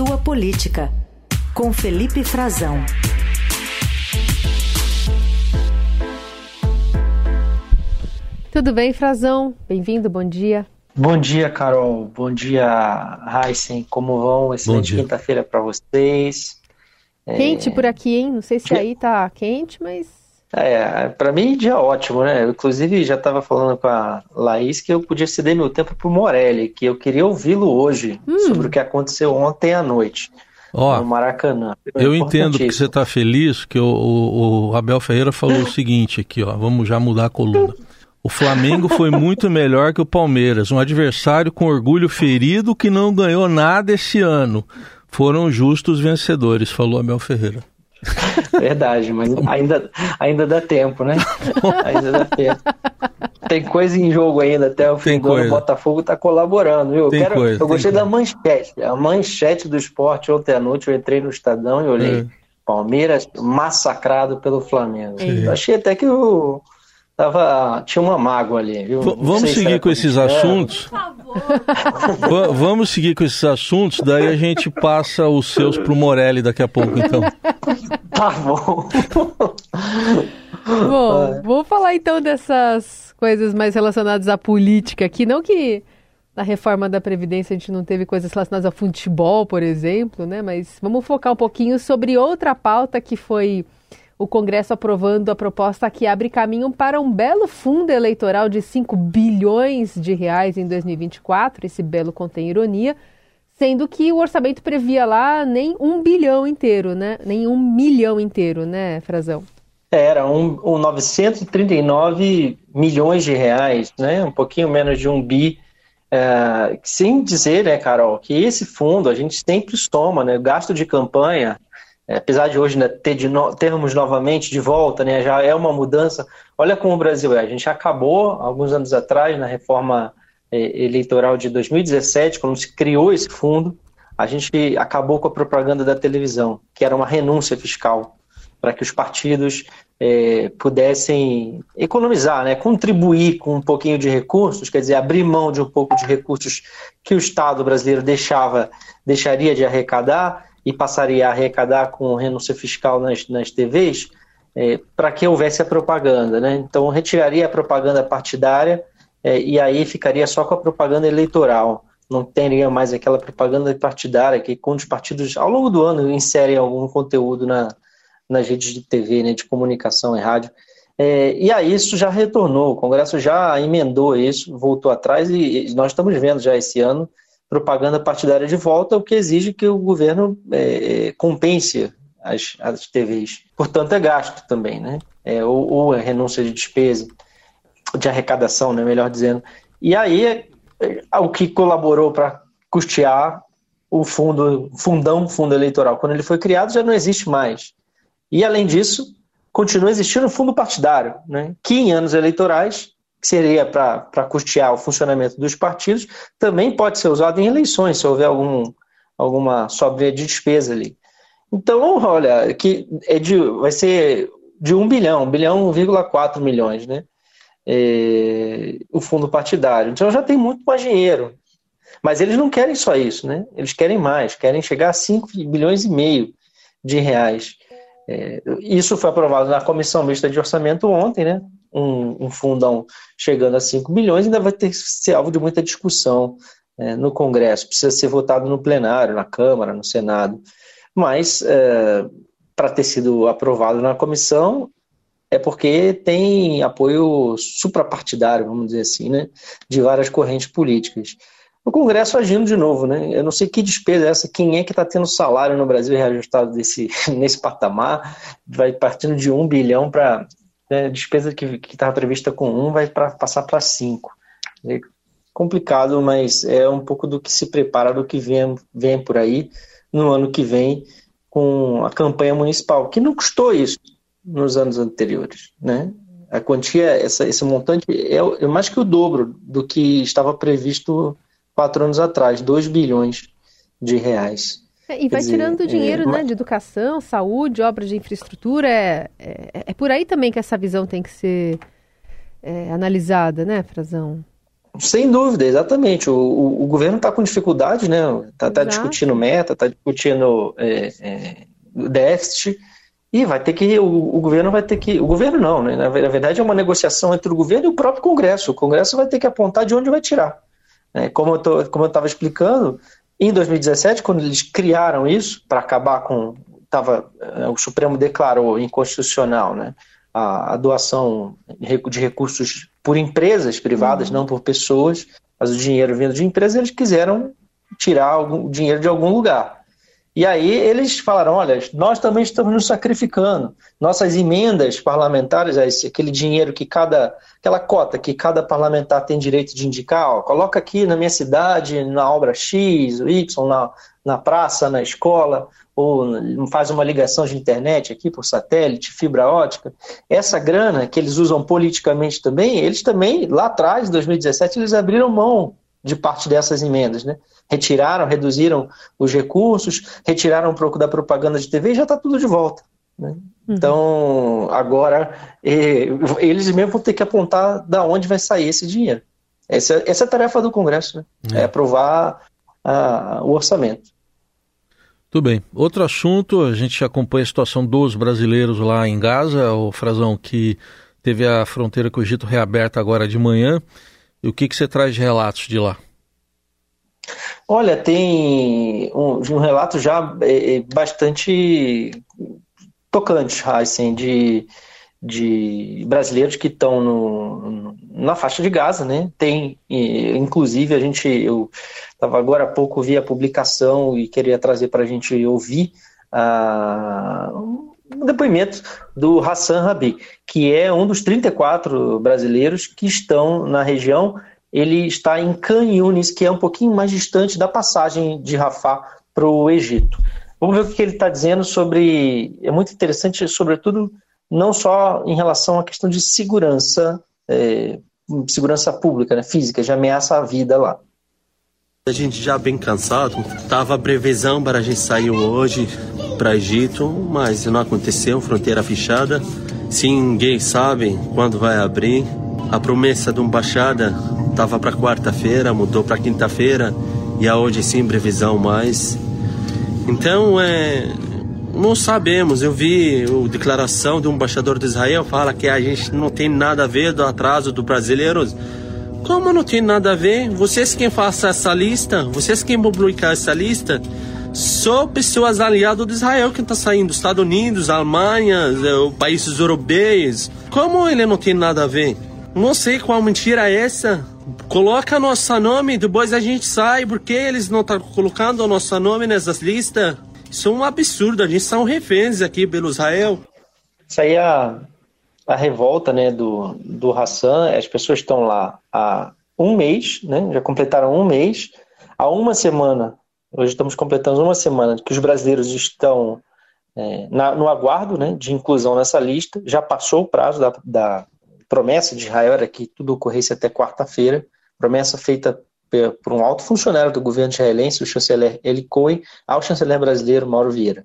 Sua Política, com Felipe Frazão. Tudo bem, Frazão? Bem-vindo, bom dia. Bom dia, Carol. Bom dia, Heisen. Como vão? Excelente quinta-feira para vocês. Quente é... por aqui, hein? Não sei se aí tá quente, mas é, para mim dia ótimo, né? Eu, inclusive já estava falando com a Laís que eu podia ceder meu tempo pro Morelli, que eu queria ouvi-lo hoje hum. sobre o que aconteceu ontem à noite. Ó, no Maracanã. Eu entendo que você está feliz, que o, o, o, Abel Ferreira falou o seguinte aqui, ó, vamos já mudar a coluna. O Flamengo foi muito melhor que o Palmeiras, um adversário com orgulho ferido que não ganhou nada esse ano. Foram justos vencedores, falou Abel Ferreira. Verdade, mas ainda, ainda dá tempo, né? Ainda dá tempo. Tem coisa em jogo ainda, até o fim Tem do ano o Botafogo tá colaborando, viu? Tem Quero, coisa, eu gostei da manchete. A manchete do esporte ontem à noite, eu entrei no Estadão e olhei. É. Palmeiras massacrado pelo Flamengo. Eu achei até que o. Tava, tinha uma mágoa ali, viu? V vamos seguir com esses assuntos. vamos seguir com esses assuntos, daí a gente passa os seus pro Morelli daqui a pouco, então. Tá bom. bom, vou falar então dessas coisas mais relacionadas à política aqui, não que na reforma da Previdência a gente não teve coisas relacionadas ao futebol, por exemplo, né? Mas vamos focar um pouquinho sobre outra pauta que foi o Congresso aprovando a proposta que abre caminho para um belo fundo eleitoral de 5 bilhões de reais em 2024. Esse belo contém ironia, sendo que o orçamento previa lá nem um bilhão inteiro, né? Nem um milhão inteiro, né, Frazão? Era um, um 939 milhões de reais, né? Um pouquinho menos de um bi. É, sem dizer, né, Carol, que esse fundo a gente sempre soma, né? Gasto de campanha é, apesar de hoje né, ter de no, termos novamente de volta, né, já é uma mudança. Olha como o Brasil é. A gente acabou, alguns anos atrás, na reforma eleitoral de 2017, quando se criou esse fundo, a gente acabou com a propaganda da televisão, que era uma renúncia fiscal, para que os partidos é, pudessem economizar, né, contribuir com um pouquinho de recursos, quer dizer, abrir mão de um pouco de recursos que o Estado brasileiro deixava, deixaria de arrecadar e passaria a arrecadar com renúncia fiscal nas, nas TVs, é, para que houvesse a propaganda. Né? Então, retiraria a propaganda partidária é, e aí ficaria só com a propaganda eleitoral. Não teria mais aquela propaganda partidária que, quando os partidos, ao longo do ano, inserem algum conteúdo na, nas redes de TV, né, de comunicação e rádio. É, e aí isso já retornou, o Congresso já emendou isso, voltou atrás e, e nós estamos vendo já esse ano propaganda partidária de volta, o que exige que o governo é, compense as, as TVs. Portanto, é gasto também, né? É, ou, ou é renúncia de despesa, de arrecadação, né, melhor dizendo. E aí, é, o que colaborou para custear o fundo, fundão, fundo eleitoral, quando ele foi criado, já não existe mais. E, além disso, continua existindo o fundo partidário, né, que em anos eleitorais que seria para custear o funcionamento dos partidos, também pode ser usado em eleições, se houver algum, alguma sobra de despesa ali. Então, olha, que é de, vai ser de 1 bilhão, 1 bilhão, 1,4 milhões, né? É, o fundo partidário. Então já tem muito mais dinheiro. Mas eles não querem só isso, né? Eles querem mais, querem chegar a 5 bilhões e meio de reais. É, isso foi aprovado na Comissão Mista de Orçamento ontem, né? um, um fundão chegando a 5 bilhões, ainda vai ter que ser alvo de muita discussão é, no Congresso. Precisa ser votado no plenário, na Câmara, no Senado. Mas, é, para ter sido aprovado na comissão, é porque tem apoio suprapartidário, vamos dizer assim, né, de várias correntes políticas. O Congresso agindo de novo, né? Eu não sei que despesa é essa, quem é que está tendo salário no Brasil reajustado desse, nesse patamar, vai partindo de um bilhão para né, despesa que estava prevista com um vai pra, passar para cinco. É complicado, mas é um pouco do que se prepara, do que vem, vem por aí no ano que vem com a campanha municipal, que não custou isso nos anos anteriores, né? A quantia, essa, esse montante é, é mais que o dobro do que estava previsto quatro anos atrás, 2 bilhões de reais. É, e vai dizer, tirando dinheiro é, né, de educação, saúde, obras de infraestrutura. É, é, é, por aí também que essa visão tem que ser é, analisada, né, Frazão? Sem dúvida, exatamente. O, o, o governo está com dificuldade, né? Está tá discutindo meta, está discutindo déficit e vai ter que o, o, governo vai ter que o governo não, né? Na verdade é uma negociação entre o governo e o próprio Congresso. O Congresso vai ter que apontar de onde vai tirar. É, como eu estava explicando, em 2017 quando eles criaram isso para acabar com tava é, o Supremo declarou inconstitucional, né? A, a doação de recursos por empresas privadas, uhum. não por pessoas, mas o dinheiro vindo de empresas, eles quiseram tirar o dinheiro de algum lugar. E aí eles falaram: olha, nós também estamos nos sacrificando. Nossas emendas parlamentares, aquele dinheiro que cada, aquela cota que cada parlamentar tem direito de indicar, ó, coloca aqui na minha cidade, na obra X, Y, na, na praça, na escola, ou faz uma ligação de internet aqui por satélite, fibra ótica. Essa grana que eles usam politicamente também, eles também, lá atrás, em 2017, eles abriram mão de parte dessas emendas, né? retiraram, reduziram os recursos, retiraram um pouco da propaganda de TV e já está tudo de volta. Né? Uhum. Então, agora, eles mesmo vão ter que apontar da onde vai sair esse dinheiro. Essa, essa é a tarefa do Congresso, né? é. é aprovar a, o orçamento. Tudo bem. Outro assunto, a gente acompanha a situação dos brasileiros lá em Gaza, o Frazão, que teve a fronteira com o Egito reaberta agora de manhã. E o que, que você traz de relatos de lá? Olha, tem um, um relato já é, é bastante tocante, assim, de, de brasileiros que estão na faixa de Gaza, né? Tem, inclusive, a gente, eu estava agora há pouco vi a publicação e queria trazer para a gente ouvir uh, um depoimento do Hassan Rabi, que é um dos 34 brasileiros que estão na região ele está em Khan Yunis, que é um pouquinho mais distante da passagem de Rafah para o Egito. Vamos ver o que ele está dizendo sobre. É muito interessante, sobretudo, não só em relação à questão de segurança, é, segurança pública, né, física, de ameaça à vida lá. A gente já bem cansado, tava previsão para a gente sair hoje para Egito, mas não aconteceu, fronteira fechada. Se ninguém sabe quando vai abrir, a promessa de embaixada Tava para quarta-feira, mudou para quinta-feira e a hoje sim previsão mais. Então é não sabemos. Eu vi a declaração do embaixador de Israel fala que a gente não tem nada a ver do atraso dos brasileiros. Como não tem nada a ver? Vocês quem faça essa lista, vocês quem publicar essa lista, só pessoas aliadas de Israel que está saindo, Estados Unidos, Alemanha, eh, países europeus. Como ele não tem nada a ver? Não sei qual mentira é essa. Coloca nosso nome, depois a gente sai, porque eles não estão tá colocando nosso nome nessas listas? Isso é um absurdo, a gente são reféns aqui pelo Israel. Isso aí é a, a revolta né, do, do Hassan, as pessoas estão lá há um mês, né, já completaram um mês, há uma semana, hoje estamos completando uma semana, que os brasileiros estão é, na, no aguardo né, de inclusão nessa lista, já passou o prazo da, da promessa de Israel era que tudo ocorresse até quarta-feira, promessa feita por um alto funcionário do governo israelense, o chanceler Eli Cohen, ao chanceler brasileiro Mauro Vieira.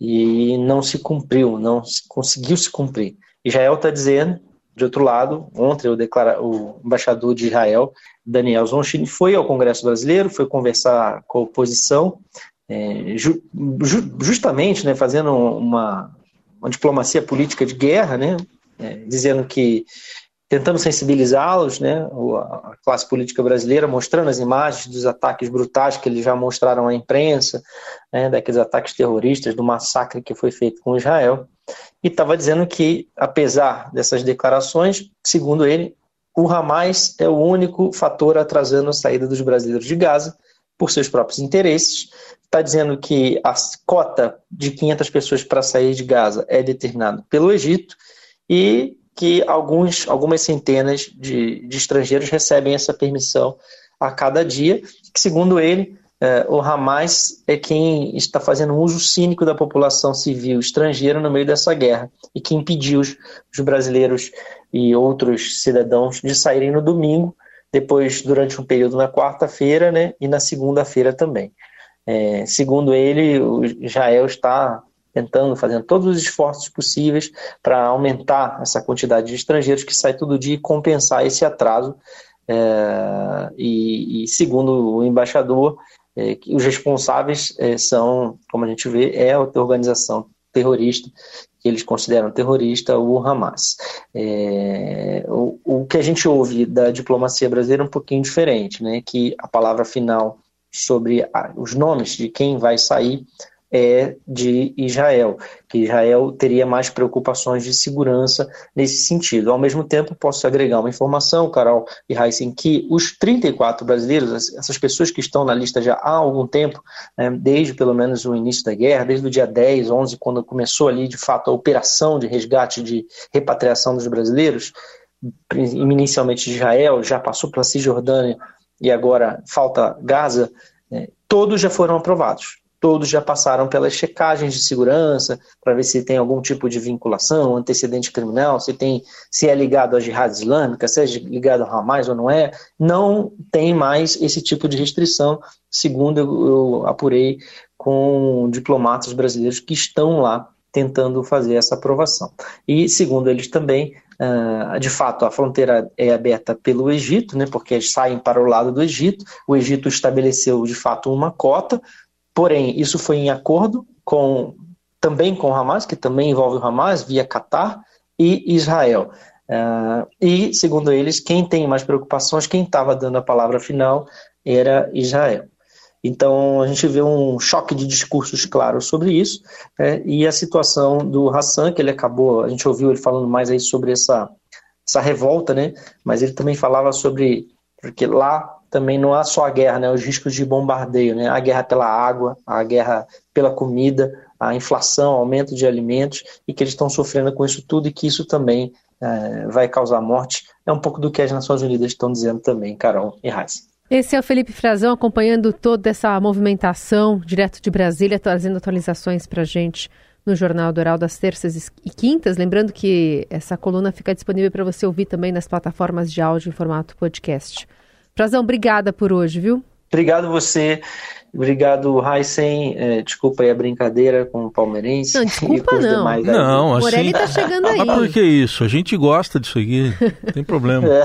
E não se cumpriu, não se, conseguiu se cumprir. Israel está dizendo, de outro lado, ontem o, declara, o embaixador de Israel, Daniel Zonchini, foi ao Congresso Brasileiro, foi conversar com a oposição, é, ju, ju, justamente né, fazendo uma, uma diplomacia política de guerra, né, é, dizendo que tentando sensibilizá-los, né, a classe política brasileira, mostrando as imagens dos ataques brutais que eles já mostraram à imprensa, né, daqueles ataques terroristas, do massacre que foi feito com Israel, e estava dizendo que, apesar dessas declarações, segundo ele, o Hamas é o único fator atrasando a saída dos brasileiros de Gaza por seus próprios interesses. Está dizendo que a cota de 500 pessoas para sair de Gaza é determinada pelo Egito e que alguns, algumas centenas de, de estrangeiros recebem essa permissão a cada dia, que segundo ele, eh, o Hamas é quem está fazendo um uso cínico da população civil estrangeira no meio dessa guerra e que impediu os, os brasileiros e outros cidadãos de saírem no domingo, depois durante um período na quarta-feira né, e na segunda-feira também. É, segundo ele, Israel está tentando, fazendo todos os esforços possíveis para aumentar essa quantidade de estrangeiros que sai todo dia e compensar esse atraso É, e, e, segundo o embaixador, é, os responsáveis é, são, como a gente vê, é a organização terrorista que eles consideram terrorista, o Hamas. É, o, o, que a gente ouve da diplomacia brasileira é um pouquinho diferente, né? que a palavra final sobre a, os nomes de quem vai sair é de Israel, que Israel teria mais preocupações de segurança nesse sentido. Ao mesmo tempo, posso agregar uma informação, Carol e Heisen, que os 34 brasileiros, essas pessoas que estão na lista já há algum tempo, né, desde pelo menos o início da guerra, desde o dia 10, 11, quando começou ali de fato a operação de resgate, de repatriação dos brasileiros, inicialmente de Israel, já passou pela Cisjordânia e agora falta Gaza, né, todos já foram aprovados todos já passaram pelas checagens de segurança para ver se tem algum tipo de vinculação, antecedente criminal, se tem se é ligado à jihad islâmica, se é ligado ao Hamas ou não é. Não tem mais esse tipo de restrição, segundo eu, apurei com diplomatas brasileiros que estão lá tentando fazer essa aprovação. E segundo eles também, Uh, de fato, a fronteira é aberta pelo Egito, né, porque eles saem para o lado do Egito. O Egito estabeleceu, de fato, uma cota, Porém, isso foi em acordo com também com o Hamas, que também envolve o Hamas, via Catar e Israel. Uh, e, segundo eles, quem tem mais preocupações, quem estava dando a palavra final era Israel. Então, a gente vê um choque de discursos claros sobre isso, né, e a situação do Hassan, que ele acabou, a gente ouviu ele falando mais aí sobre essa, essa revolta, né, mas ele também falava sobre, porque lá também não há só a guerra, né, os riscos de bombardeio, né, a guerra pela água, a guerra pela comida, a inflação, aumento de alimentos, e que eles estão sofrendo com isso tudo e que isso também é, vai causar morte. É um pouco do que as Nações Unidas estão dizendo também, Carol e Reis. Esse é o Felipe Frazão acompanhando toda essa movimentação direto de Brasília, trazendo atualizações para a gente no Jornal Doral das terças e quintas. Lembrando que essa coluna fica disponível para você ouvir também nas plataformas de áudio em formato podcast. Frazão, obrigada por hoje, viu? Obrigado você. Obrigado, Heisen. É, desculpa aí a brincadeira com o palmeirense. Não, desculpa não. Não, assim... Morelli tá chegando aí. Mas por que isso? A gente gosta disso aqui. Não tem problema. É,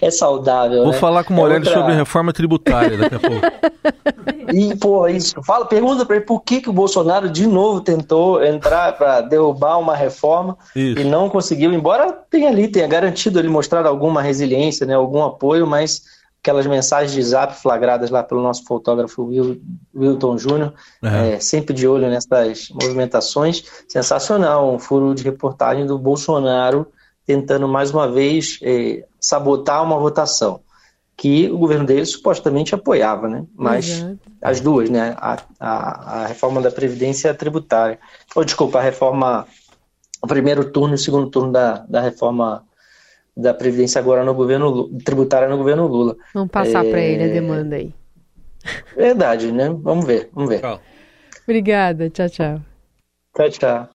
é saudável, Vou né? falar com o Morelli é outra... sobre reforma tributária daqui a pouco. E, pô, isso. Fala, pergunta para ele por que, que o Bolsonaro de novo tentou entrar para derrubar uma reforma isso. e não conseguiu, embora tenha ali, tenha garantido ele mostrar alguma resiliência, né, algum apoio, mas aquelas mensagens de zap flagradas lá pelo nosso fotógrafo Will, Wilton Júnior, uhum. é, sempre de olho nessas movimentações. Sensacional, um furo de reportagem do Bolsonaro tentando mais uma vez é, sabotar uma votação que o governo dele supostamente apoiava, né? Mas Exato. as duas, né? A, a, a, reforma da Previdência tributária. Ou, desculpa, a reforma, o primeiro turno e o segundo turno da, da reforma da Previdência agora no governo tributária no governo Lula. Vamos passar é... para ele a demanda aí. Verdade, né? Vamos ver, vamos ver. Tchau. Obrigada, tchau, tchau. Tchau, tchau.